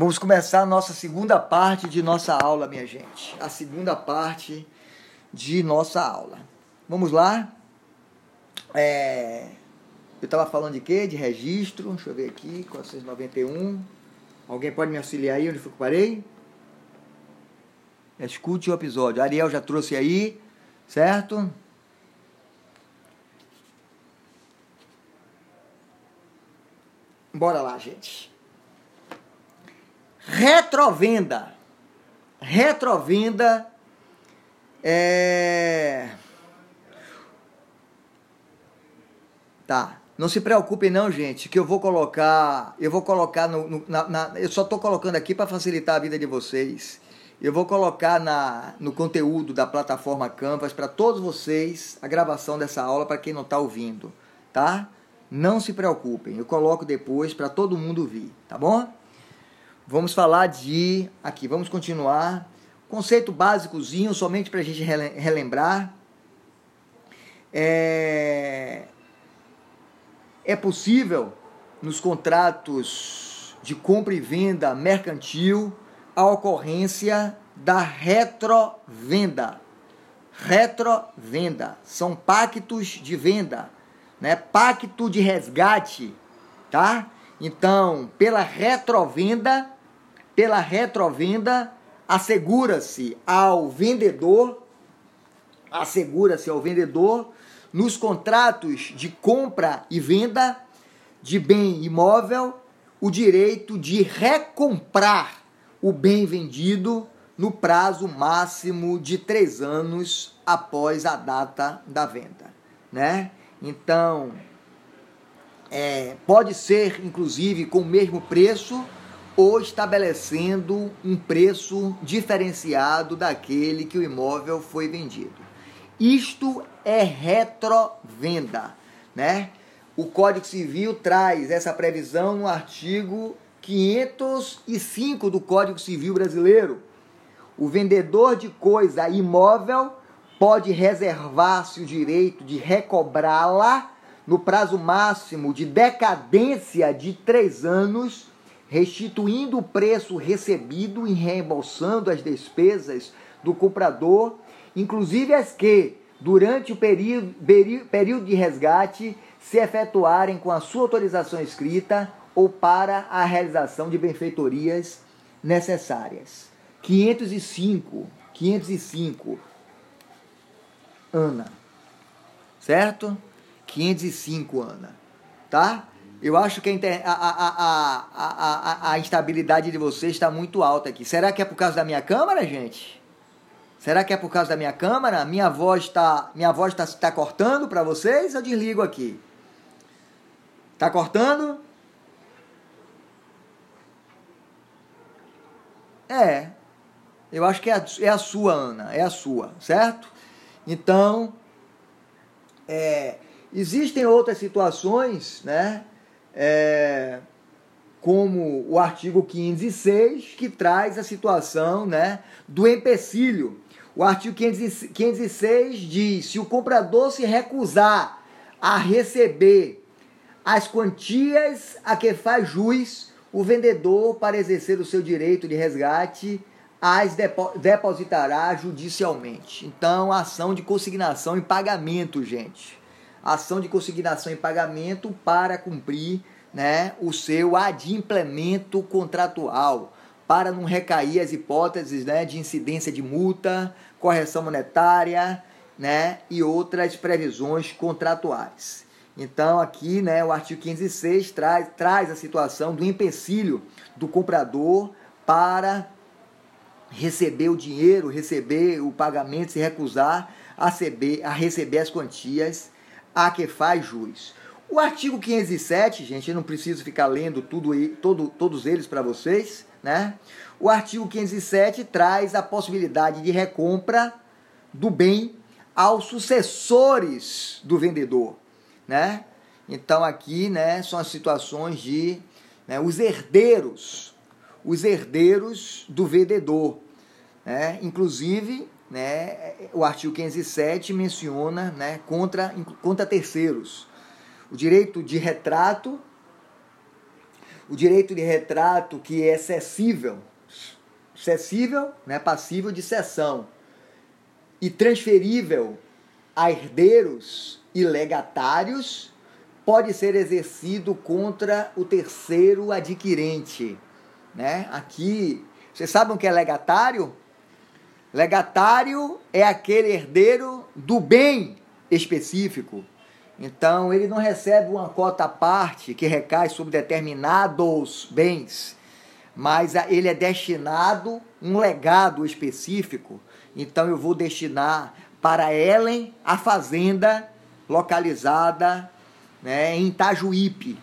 Vamos começar a nossa segunda parte de nossa aula, minha gente. A segunda parte de nossa aula. Vamos lá? É... Eu estava falando de quê? De registro. Deixa eu ver aqui. 491. Alguém pode me auxiliar aí onde eu parei? Escute o episódio. Ariel já trouxe aí, certo? Bora lá, gente. Retrovenda. Retrovenda é. Tá. Não se preocupem não, gente, que eu vou colocar, eu vou colocar no, no na, na, eu só estou colocando aqui para facilitar a vida de vocês. Eu vou colocar na, no conteúdo da plataforma Canvas para todos vocês a gravação dessa aula para quem não está ouvindo, tá? Não se preocupem, eu coloco depois para todo mundo ver, tá bom? Vamos falar de. Aqui, vamos continuar. Conceito básicozinho, somente para a gente relembrar. É, é possível, nos contratos de compra e venda mercantil, a ocorrência da retrovenda. Retrovenda são pactos de venda, né? Pacto de resgate, tá? Então, pela retrovenda, pela retrovenda, assegura-se ao vendedor, assegura-se ao vendedor nos contratos de compra e venda de bem imóvel o direito de recomprar o bem vendido no prazo máximo de três anos após a data da venda, né? Então, é, pode ser inclusive com o mesmo preço ou estabelecendo um preço diferenciado daquele que o imóvel foi vendido. Isto é retrovenda, né? O Código Civil traz essa previsão no artigo 505 do Código Civil Brasileiro. O vendedor de coisa imóvel pode reservar-se o direito de recobrá-la no prazo máximo de decadência de três anos restituindo o preço recebido e reembolsando as despesas do comprador, inclusive as que, durante o período, período de resgate, se efetuarem com a sua autorização escrita ou para a realização de benfeitorias necessárias. 505, 505, Ana, certo? 505, Ana, tá? Eu acho que a, a, a, a, instabilidade de vocês está muito alta aqui. Será que é por causa da minha câmera, gente? Será que é por causa da minha câmera? Minha voz está minha voz está tá cortando para vocês? Eu desligo aqui. Tá cortando? É. Eu acho que é a, é a sua, Ana. É a sua, certo? Então, é, existem outras situações, né? É, como o artigo 506, que traz a situação né, do empecilho. O artigo 506 diz: se o comprador se recusar a receber as quantias a que faz juiz, o vendedor, para exercer o seu direito de resgate, as depositará judicialmente. Então, ação de consignação em pagamento, gente ação de consignação em pagamento para cumprir né, o seu adimplemento contratual, para não recair as hipóteses né, de incidência de multa, correção monetária né, e outras previsões contratuais. Então, aqui, né, o artigo 506 traz, traz a situação do empecilho do comprador para receber o dinheiro, receber o pagamento, se recusar a receber, a receber as quantias a que faz jus. O artigo 507, gente, eu não preciso ficar lendo tudo todo, todos eles para vocês, né? O artigo 507 traz a possibilidade de recompra do bem aos sucessores do vendedor, né? Então aqui, né, são as situações de né, os herdeiros, os herdeiros do vendedor, né? Inclusive, né, o artigo 507 menciona né, contra, contra terceiros. O direito de retrato, o direito de retrato que é cessível, cessível, né, passível de cessão, e transferível a herdeiros e legatários, pode ser exercido contra o terceiro adquirente. Né? Aqui, vocês sabem o que é legatário? Legatário é aquele herdeiro do bem específico. Então, ele não recebe uma cota à parte que recai sobre determinados bens, mas ele é destinado um legado específico. Então, eu vou destinar para Ellen a fazenda localizada né, em Itajuípe,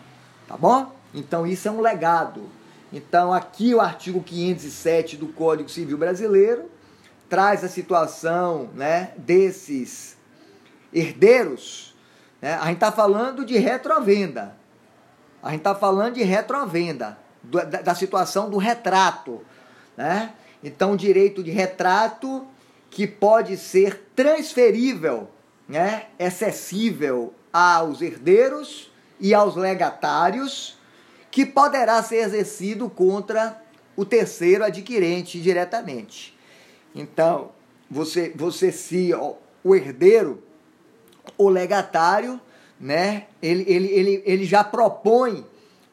tá bom? Então, isso é um legado. Então, aqui o artigo 507 do Código Civil Brasileiro traz a situação né, desses herdeiros né? A gente está falando de retrovenda. A gente está falando de retrovenda, da, da situação do retrato. Né? Então, direito de retrato que pode ser transferível, né? excessível aos herdeiros e aos legatários, que poderá ser exercido contra o terceiro adquirente diretamente. Então, você, você se o herdeiro o legatário, né, ele, ele, ele, ele já propõe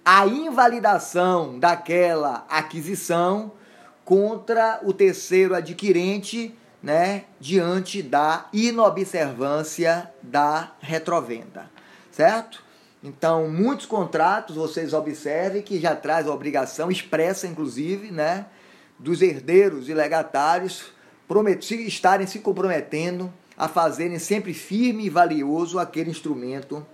a invalidação daquela aquisição contra o terceiro adquirente, né, diante da inobservância da retrovenda, certo? Então, muitos contratos, vocês observem que já traz a obrigação expressa, inclusive, né, dos herdeiros e legatários estarem se comprometendo a fazerem sempre firme e valioso aquele instrumento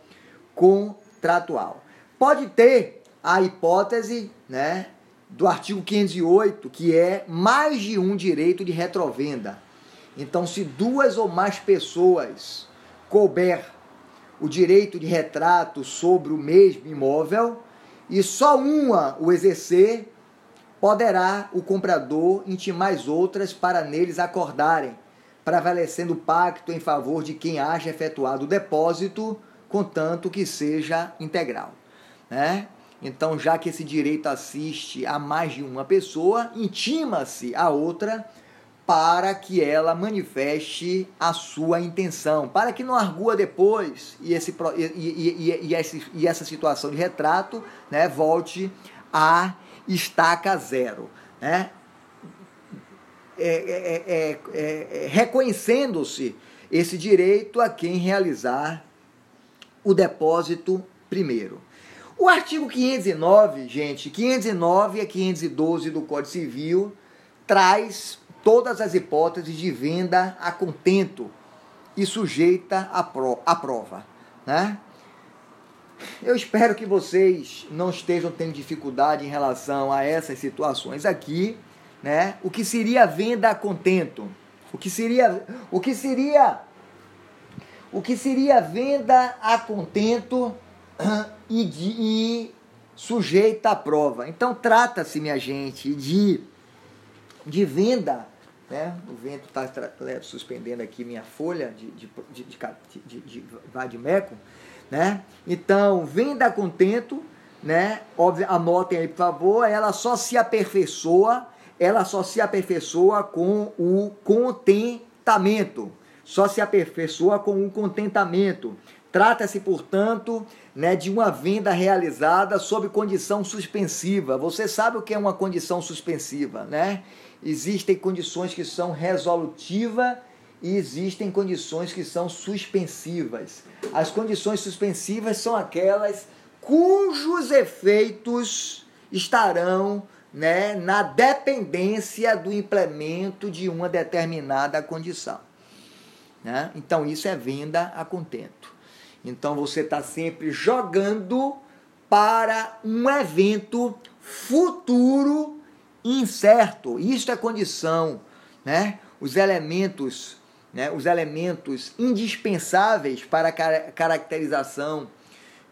contratual. Pode ter a hipótese, né, do artigo 508, que é mais de um direito de retrovenda. Então, se duas ou mais pessoas couber o direito de retrato sobre o mesmo imóvel e só uma o exercer, poderá o comprador intimar as outras para neles acordarem prevalecendo o pacto em favor de quem haja efetuado o depósito, contanto que seja integral. Né? Então, já que esse direito assiste a mais de uma pessoa, intima-se a outra para que ela manifeste a sua intenção, para que não argua depois e, esse, e, e, e, e essa situação de retrato né, volte a estaca zero. Né? É é, é, é, é, reconhecendo-se esse direito a quem realizar o depósito primeiro. O artigo 509, gente, 509 a 512 do Código Civil traz todas as hipóteses de venda a contento e sujeita à prova, né? Eu espero que vocês não estejam tendo dificuldade em relação a essas situações aqui né? O que seria venda a contento? O que seria o que seria o que seria venda a contento e, de, e sujeita à prova. Então trata-se, minha gente, de de venda, né? O vento está suspendendo aqui minha folha de de de, de, de, de vadimeco, né? Então venda contento, né? Óbvio, anotem aí por favor. Ela só se aperfeiçoa ela só se aperfeiçoa com o contentamento. Só se aperfeiçoa com o contentamento. Trata-se, portanto, né, de uma venda realizada sob condição suspensiva. Você sabe o que é uma condição suspensiva, né? Existem condições que são resolutivas e existem condições que são suspensivas. As condições suspensivas são aquelas cujos efeitos estarão né, na dependência do implemento de uma determinada condição. Né? Então, isso é venda a contento. Então, você está sempre jogando para um evento futuro incerto. Isso é condição. Né? Os elementos, né, os elementos indispensáveis para a caracterização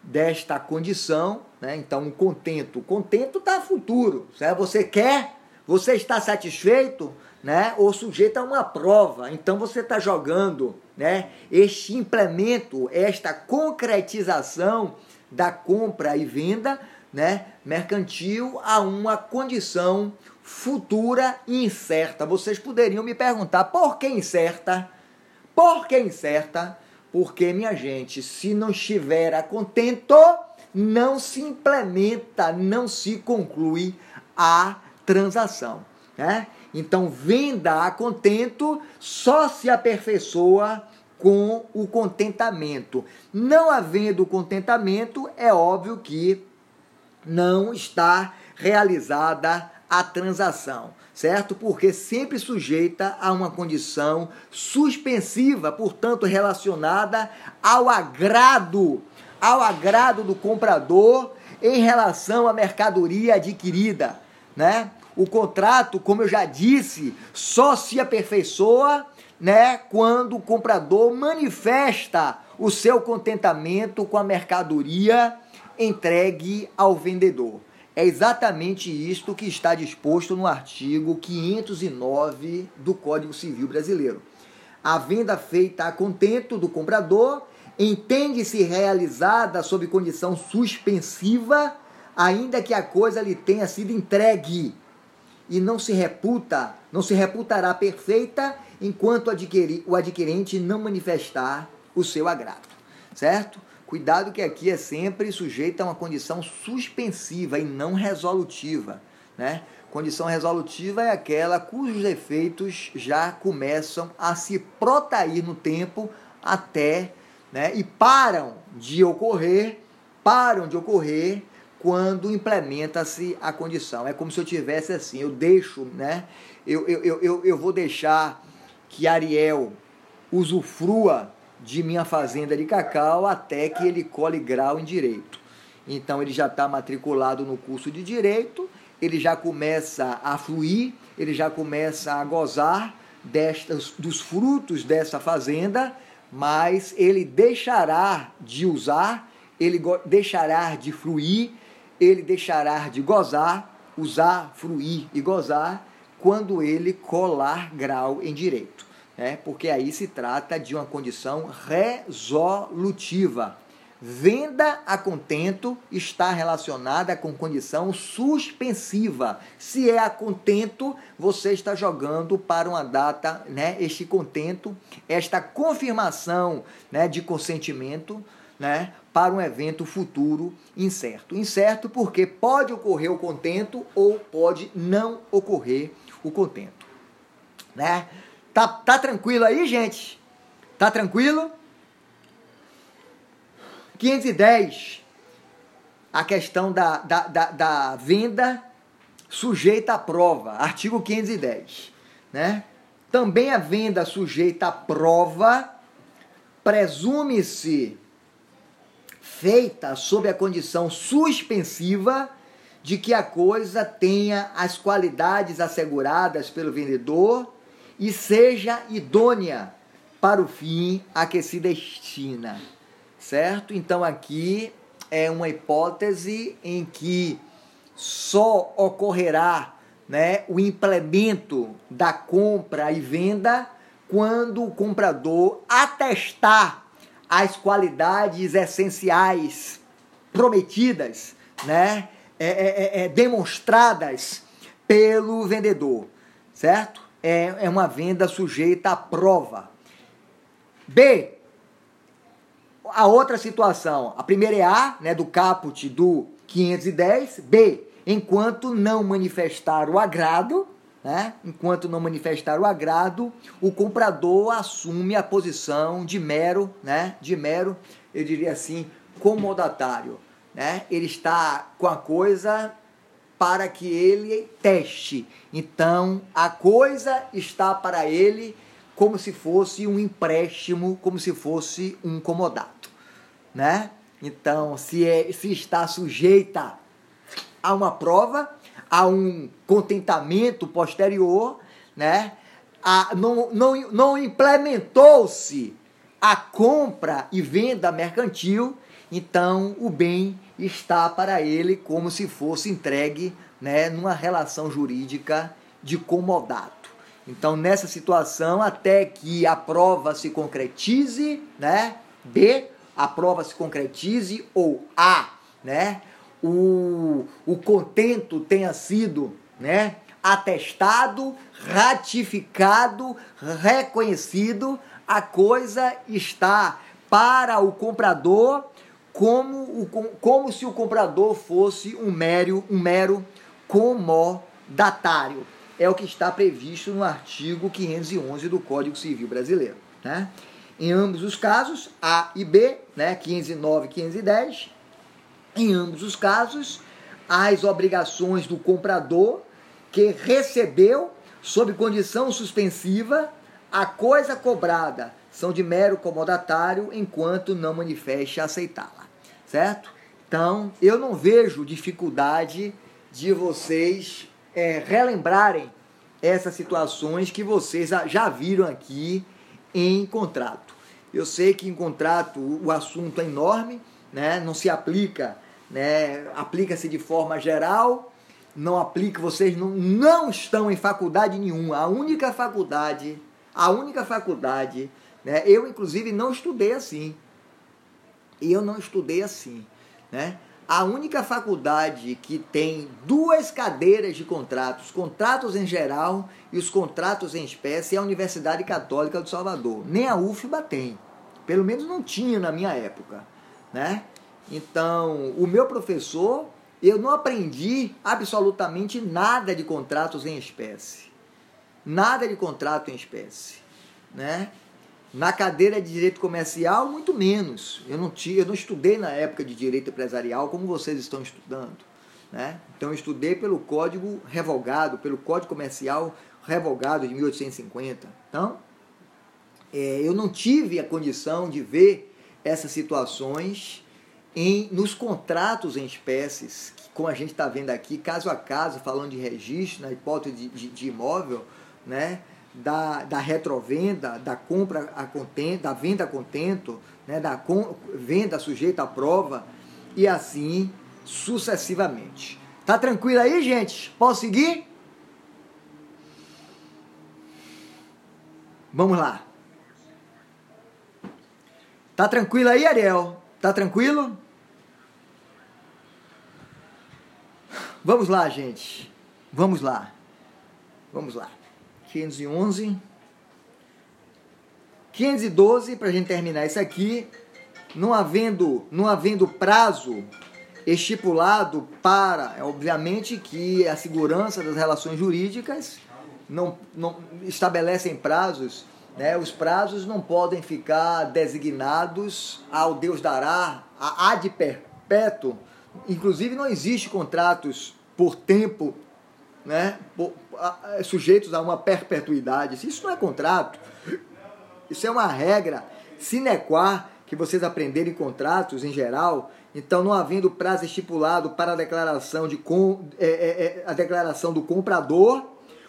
desta condição, né? Então, um contento, o contento está futuro, certo? Você quer, você está satisfeito, né? Ou sujeito a uma prova. Então, você está jogando, né? Este implemento, esta concretização da compra e venda né, mercantil a uma condição futura incerta. Vocês poderiam me perguntar por que incerta? Por que incerta? Porque, minha gente, se não estiver a contento, não se implementa, não se conclui a transação. Né? Então, venda a contento só se aperfeiçoa com o contentamento. Não havendo contentamento, é óbvio que não está realizada a transação, certo? Porque sempre sujeita a uma condição suspensiva, portanto relacionada ao agrado, ao agrado do comprador em relação à mercadoria adquirida, né? O contrato, como eu já disse, só se aperfeiçoa, né, quando o comprador manifesta o seu contentamento com a mercadoria entregue ao vendedor. É exatamente isto que está disposto no artigo 509 do Código Civil Brasileiro. A venda feita a contento do comprador entende-se realizada sob condição suspensiva, ainda que a coisa lhe tenha sido entregue, e não se reputa, não se reputará perfeita enquanto o adquirente não manifestar o seu agrado, certo? Cuidado que aqui é sempre sujeito a uma condição suspensiva e não resolutiva. Né? Condição resolutiva é aquela cujos efeitos já começam a se protair no tempo até né, e param de ocorrer, param de ocorrer quando implementa-se a condição. É como se eu tivesse assim, eu deixo, né? Eu, eu, eu, eu vou deixar que Ariel usufrua de minha fazenda de cacau até que ele cole grau em direito. Então ele já está matriculado no curso de direito, ele já começa a fluir, ele já começa a gozar destas, dos frutos dessa fazenda, mas ele deixará de usar, ele deixará de fluir, ele deixará de gozar, usar, fruir e gozar quando ele colar grau em direito né? porque aí se trata de uma condição resolutiva. Venda a contento está relacionada com condição suspensiva. Se é a contento, você está jogando para uma data, né? Este contento, esta confirmação, né, de consentimento, né, para um evento futuro incerto. Incerto porque pode ocorrer o contento ou pode não ocorrer o contento, né? Tá, tá tranquilo aí, gente? Tá tranquilo? 510. A questão da, da, da, da venda sujeita à prova. Artigo 510. Né? Também a venda sujeita à prova presume-se feita sob a condição suspensiva de que a coisa tenha as qualidades asseguradas pelo vendedor e seja idônea para o fim a que se destina. Certo? Então aqui é uma hipótese em que só ocorrerá né, o implemento da compra e venda quando o comprador atestar as qualidades essenciais prometidas, né, é, é, é, é demonstradas pelo vendedor, certo? É, é uma venda sujeita à prova. B. A outra situação, a primeira é A, né, do caput do 510. B. Enquanto não manifestar o agrado, né, enquanto não manifestar o agrado, o comprador assume a posição de mero, né, de mero, eu diria assim, comodatário. Né? Ele está com a coisa para que ele teste. Então, a coisa está para ele como se fosse um empréstimo, como se fosse um comodato, né? Então, se, é, se está sujeita a uma prova, a um contentamento posterior, né? A, não, não, não implementou-se a compra e venda mercantil, então o bem está para ele como se fosse entregue né, numa relação jurídica de comodato. Então, nessa situação, até que a prova se concretize, né? B, a prova se concretize, ou A, né? o, o contento tenha sido né, atestado, ratificado, reconhecido, a coisa está para o comprador como, o, como se o comprador fosse um mero, um mero comodatário. É o que está previsto no artigo 511 do Código Civil Brasileiro. Né? Em ambos os casos, A e B, né, 509 e 510, em ambos os casos, as obrigações do comprador que recebeu, sob condição suspensiva, a coisa cobrada são de mero comodatário enquanto não manifeste aceitá-la, certo? Então, eu não vejo dificuldade de vocês é, relembrarem essas situações que vocês já viram aqui em contrato. Eu sei que em contrato o assunto é enorme, né? não se aplica, né? aplica-se de forma geral, não aplica, vocês não, não estão em faculdade nenhuma. A única faculdade, a única faculdade, né? eu inclusive não estudei assim. E eu não estudei assim, né? A única faculdade que tem duas cadeiras de contratos, contratos em geral e os contratos em espécie, é a Universidade Católica do Salvador. Nem a UFBA tem. Pelo menos não tinha na minha época, né? Então, o meu professor, eu não aprendi absolutamente nada de contratos em espécie. Nada de contrato em espécie, né? Na cadeira de direito comercial, muito menos. Eu não, tinha, eu não estudei na época de direito empresarial como vocês estão estudando. Né? Então, eu estudei pelo Código Revogado, pelo Código Comercial Revogado de 1850. Então, é, eu não tive a condição de ver essas situações em, nos contratos em espécies, que, como a gente está vendo aqui, caso a caso, falando de registro, na hipótese de, de, de imóvel, né? da, da retrovenda, da compra a contento, da venda a contento, né, da com, venda sujeita à prova e assim sucessivamente. Tá tranquilo aí, gente? Posso seguir? Vamos lá. Tá tranquilo aí, Ariel? Tá tranquilo? Vamos lá, gente. Vamos lá. Vamos lá. 511. 512, para a gente terminar isso aqui, não havendo, não havendo prazo estipulado para, obviamente que a segurança das relações jurídicas não, não estabelecem prazos, né? os prazos não podem ficar designados ao Deus dará, a ad perpétuo, inclusive não existe contratos por tempo né, sujeitos a uma perpetuidade. Isso não é contrato. Isso é uma regra sine qua que vocês aprenderam em contratos em geral. Então, não havendo prazo estipulado para a declaração, de com, é, é, é, a declaração do comprador,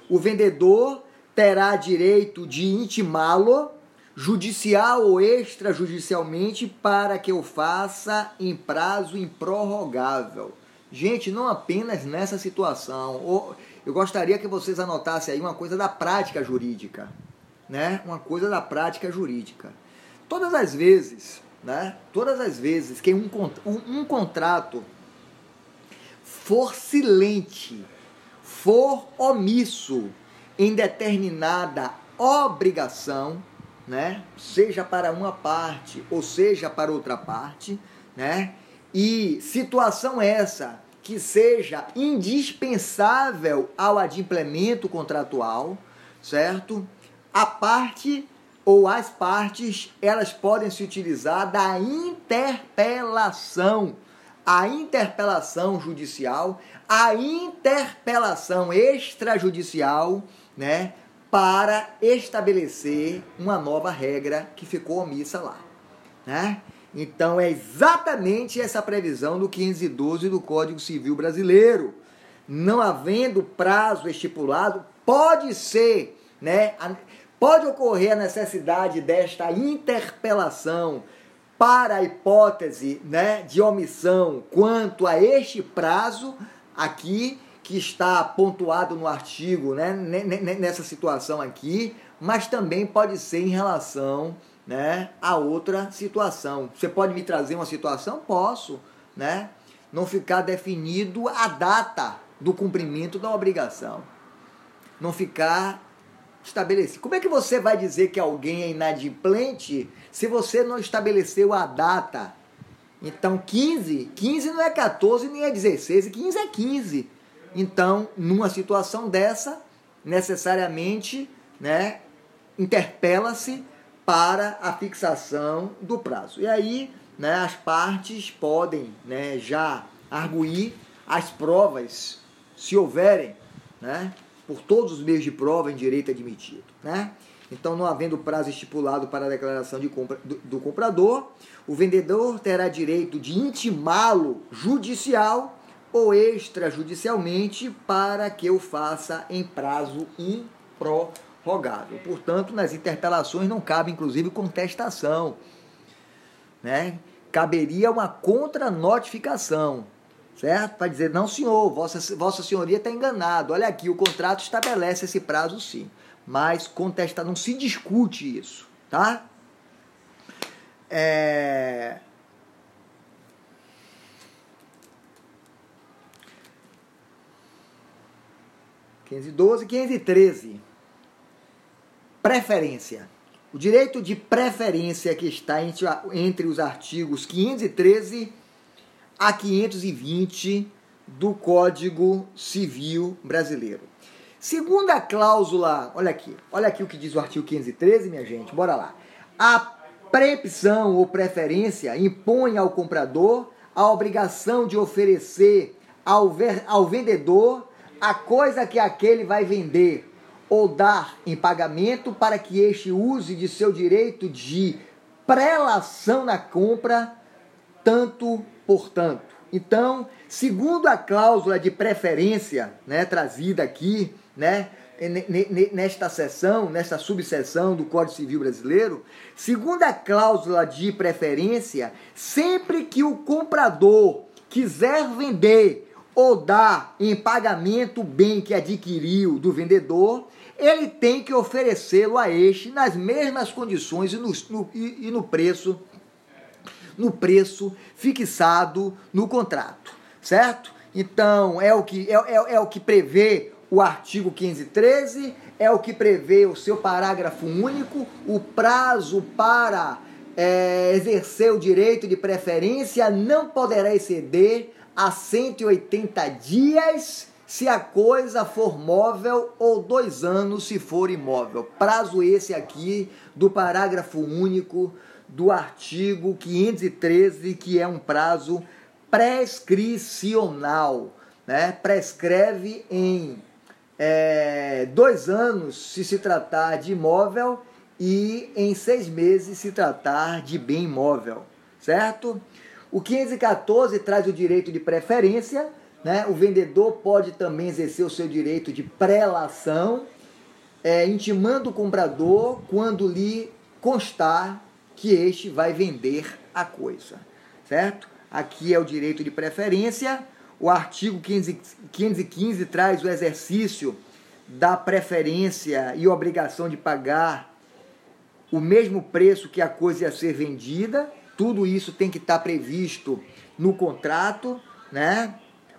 o vendedor terá direito de intimá-lo judicial ou extrajudicialmente para que o faça em prazo improrrogável. Gente, não apenas nessa situação. Eu gostaria que vocês anotassem aí uma coisa da prática jurídica, né? Uma coisa da prática jurídica. Todas as vezes, né? Todas as vezes que um, um, um contrato for silente, for omisso em determinada obrigação, né? Seja para uma parte ou seja para outra parte, né? E situação essa que seja indispensável ao adimplemento contratual, certo? A parte ou as partes, elas podem se utilizar da interpelação, a interpelação judicial, a interpelação extrajudicial, né, para estabelecer uma nova regra que ficou omissa lá, né? Então é exatamente essa previsão do 512 do Código Civil Brasileiro. Não havendo prazo estipulado, pode ser, né, pode ocorrer a necessidade desta interpelação para a hipótese, né, de omissão quanto a este prazo aqui que está pontuado no artigo, né, nessa situação aqui, mas também pode ser em relação né, a outra situação. Você pode me trazer uma situação? Posso, né? não ficar definido a data do cumprimento da obrigação. Não ficar estabelecido. Como é que você vai dizer que alguém é inadimplente se você não estabeleceu a data? Então, 15, 15 não é 14 nem é 16, 15 é 15. Então, numa situação dessa, necessariamente, né, interpela-se para a fixação do prazo. E aí, né, as partes podem né, já arguir as provas, se houverem, né, por todos os meios de prova em direito admitido. Né? Então, não havendo prazo estipulado para a declaração de compra, do, do comprador, o vendedor terá direito de intimá-lo judicial ou extrajudicialmente para que o faça em prazo improrrogável. Portanto, nas interpelações não cabe, inclusive, contestação. Né? Caberia uma contranotificação, certo? Para dizer, não, senhor, vossa, vossa senhoria está enganado. Olha aqui, o contrato estabelece esse prazo sim. Mas contesta, não se discute isso, tá? É... 512, 513. Preferência. O direito de preferência que está entre, entre os artigos 513 a 520 do Código Civil Brasileiro. Segundo a cláusula, olha aqui, olha aqui o que diz o artigo 513, minha gente, bora lá. A preempção ou preferência impõe ao comprador a obrigação de oferecer ao, ver, ao vendedor a coisa que aquele vai vender ou dar em pagamento para que este use de seu direito de prelação na compra, tanto por tanto. Então, segundo a cláusula de preferência, né, trazida aqui, né, nesta seção, nesta subseção do Código Civil Brasileiro, segundo a cláusula de preferência, sempre que o comprador quiser vender ou dar em pagamento o bem que adquiriu do vendedor, ele tem que oferecê-lo a este nas mesmas condições e no, no, e, e no preço no preço fixado no contrato, certo? Então, é o que, é, é, é o que prevê o artigo 1513, é o que prevê o seu parágrafo único, o prazo para é, exercer o direito de preferência não poderá exceder a 180 dias se a coisa for móvel ou dois anos se for imóvel. Prazo esse aqui do parágrafo único do artigo 513, que é um prazo prescricional. Né? Prescreve em é, dois anos se se tratar de imóvel e em seis meses se tratar de bem imóvel, certo? O 514 traz o direito de preferência, né? o vendedor pode também exercer o seu direito de prelação, é, intimando o comprador quando lhe constar que este vai vender a coisa, certo? Aqui é o direito de preferência. O artigo 515 traz o exercício da preferência e obrigação de pagar o mesmo preço que a coisa ia ser vendida, tudo isso tem que estar previsto no contrato, né?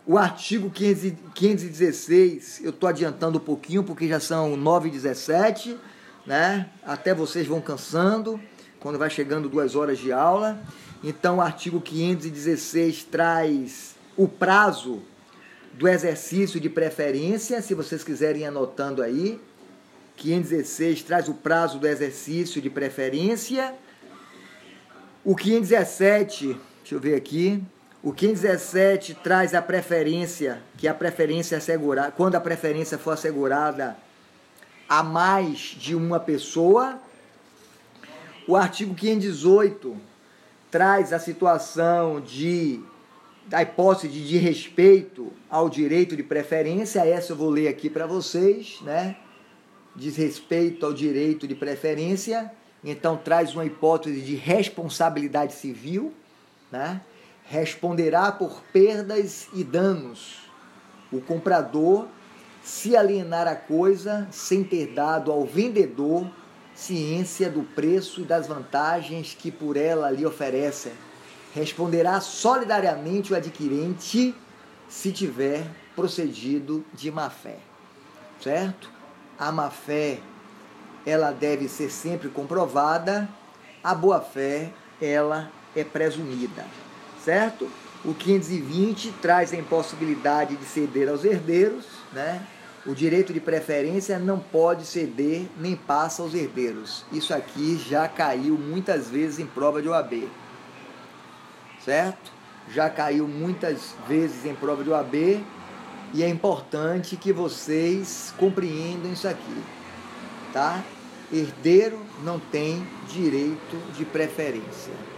O artigo 516, eu estou adiantando um pouquinho porque já são 9 e 17, né? Até vocês vão cansando quando vai chegando duas horas de aula. Então, o artigo 516 traz o prazo do exercício de preferência, se vocês quiserem anotando aí. 516 traz o prazo do exercício de preferência o 517, deixa eu ver aqui. O 517 traz a preferência, que a preferência assegurada, quando a preferência for assegurada a mais de uma pessoa. O artigo 518 traz a situação de da hipótese de, de respeito ao direito de preferência, essa eu vou ler aqui para vocês, né? Diz respeito ao direito de preferência então traz uma hipótese de responsabilidade civil, né? Responderá por perdas e danos o comprador se alienar a coisa sem ter dado ao vendedor ciência do preço e das vantagens que por ela lhe oferecem. responderá solidariamente o adquirente se tiver procedido de má fé. Certo? A má fé ela deve ser sempre comprovada, a boa fé ela é presumida. Certo? O 520 traz a impossibilidade de ceder aos herdeiros, né? O direito de preferência não pode ceder nem passa aos herdeiros. Isso aqui já caiu muitas vezes em prova de OAB. Certo? Já caiu muitas vezes em prova de OAB e é importante que vocês compreendam isso aqui. Tá? Herdeiro não tem direito de preferência.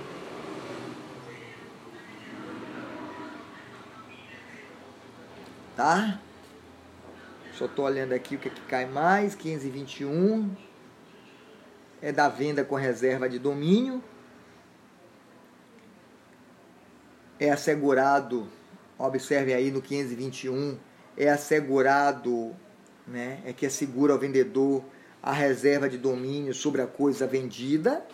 Tá? Só estou olhando aqui o que, é que cai mais. 1521 é da venda com reserva de domínio. É assegurado, observe aí no 521, é assegurado, né, é que assegura ao vendedor a reserva de domínio sobre a coisa vendida,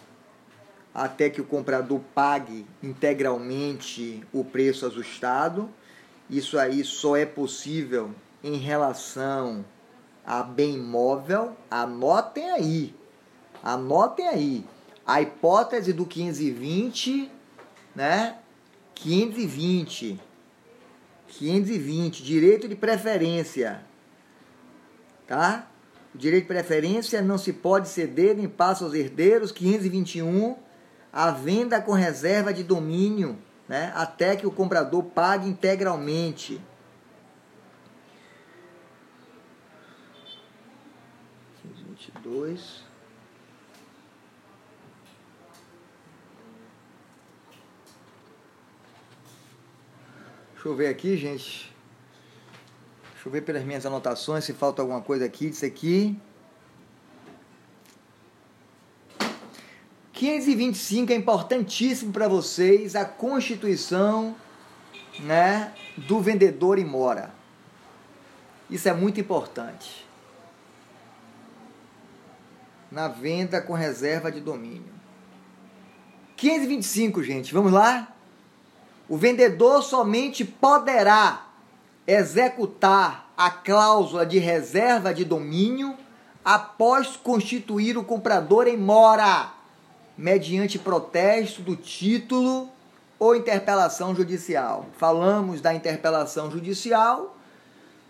até que o comprador pague integralmente o preço ajustado. Isso aí só é possível em relação a bem imóvel, anotem aí. Anotem aí. A hipótese do 520, né? 520. 520, direito de preferência. Tá? O direito de preferência não se pode ceder nem passa aos herdeiros. 521, a venda com reserva de domínio, né? Até que o comprador pague integralmente. 22. Deixa eu ver aqui, gente. Deixa eu ver pelas minhas anotações se falta alguma coisa aqui disso aqui. 525 é importantíssimo para vocês a constituição né, do vendedor e mora. Isso é muito importante na venda com reserva de domínio. 525, gente, vamos lá? O vendedor somente poderá executar a cláusula de reserva de domínio após constituir o comprador em mora, mediante protesto do título ou interpelação judicial. Falamos da interpelação judicial,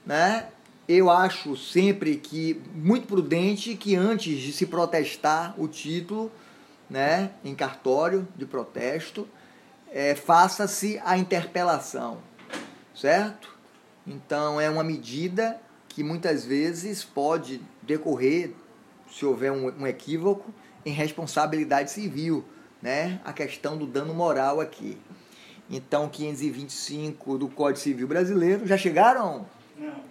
né? eu acho sempre que muito prudente que antes de se protestar o título, né, em cartório de protesto, é, faça-se a interpelação, certo? Então é uma medida que muitas vezes pode decorrer, se houver um, um equívoco, em responsabilidade civil, né? A questão do dano moral aqui. Então, 525 do Código Civil Brasileiro, já chegaram? Não.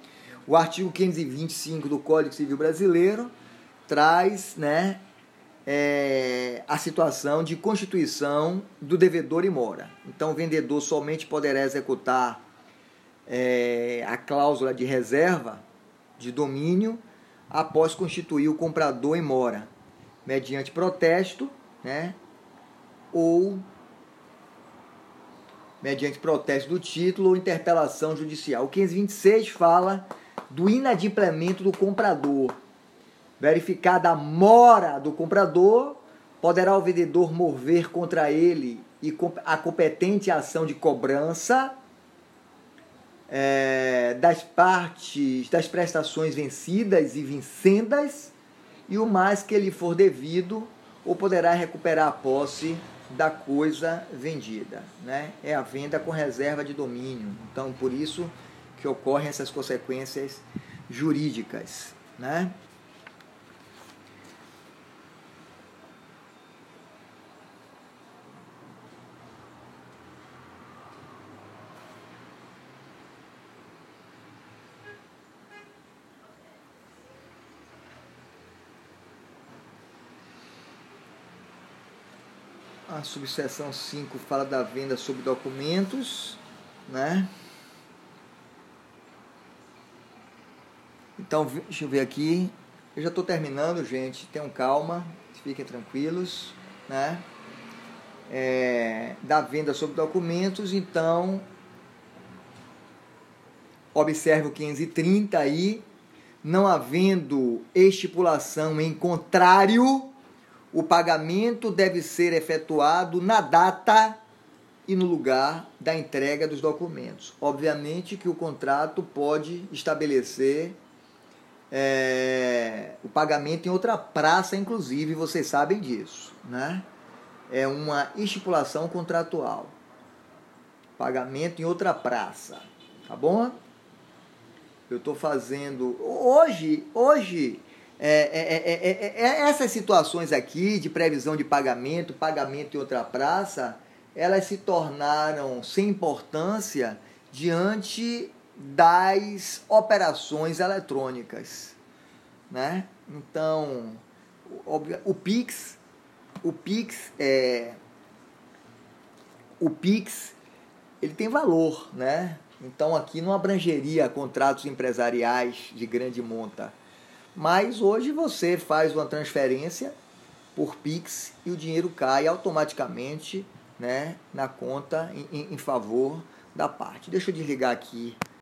O artigo 525 do Código Civil Brasileiro traz né, é, a situação de constituição do devedor e mora. Então, o vendedor somente poderá executar é, a cláusula de reserva de domínio após constituir o comprador em mora, mediante protesto, né, ou mediante protesto do título ou interpelação judicial. O 526 fala do inadimplemento do comprador. Verificada a mora do comprador, poderá o vendedor mover contra ele e a competente ação de cobrança é, das partes das prestações vencidas e vincendas e o mais que lhe for devido ou poderá recuperar a posse da coisa vendida, né? É a venda com reserva de domínio. Então, por isso que ocorrem essas consequências jurídicas, né? A subseção 5 fala da venda sob documentos, né? Então, deixa eu ver aqui. Eu já estou terminando, gente. Tenham calma, fiquem tranquilos, né? é, da venda sobre documentos, então observe o 530 aí, não havendo estipulação em contrário, o pagamento deve ser efetuado na data e no lugar da entrega dos documentos. Obviamente que o contrato pode estabelecer é, o pagamento em outra praça, inclusive, vocês sabem disso, né? É uma estipulação contratual. Pagamento em outra praça, tá bom? Eu estou fazendo hoje, hoje é, é, essas situações aqui de previsão de pagamento, pagamento em outra praça, elas se tornaram sem importância diante das operações eletrônicas, né? Então, o, o Pix, o Pix é o Pix, ele tem valor, né? Então aqui não abrangeria contratos empresariais de grande monta. Mas hoje você faz uma transferência por Pix e o dinheiro cai automaticamente né, na conta em, em favor da parte. Deixa eu desligar aqui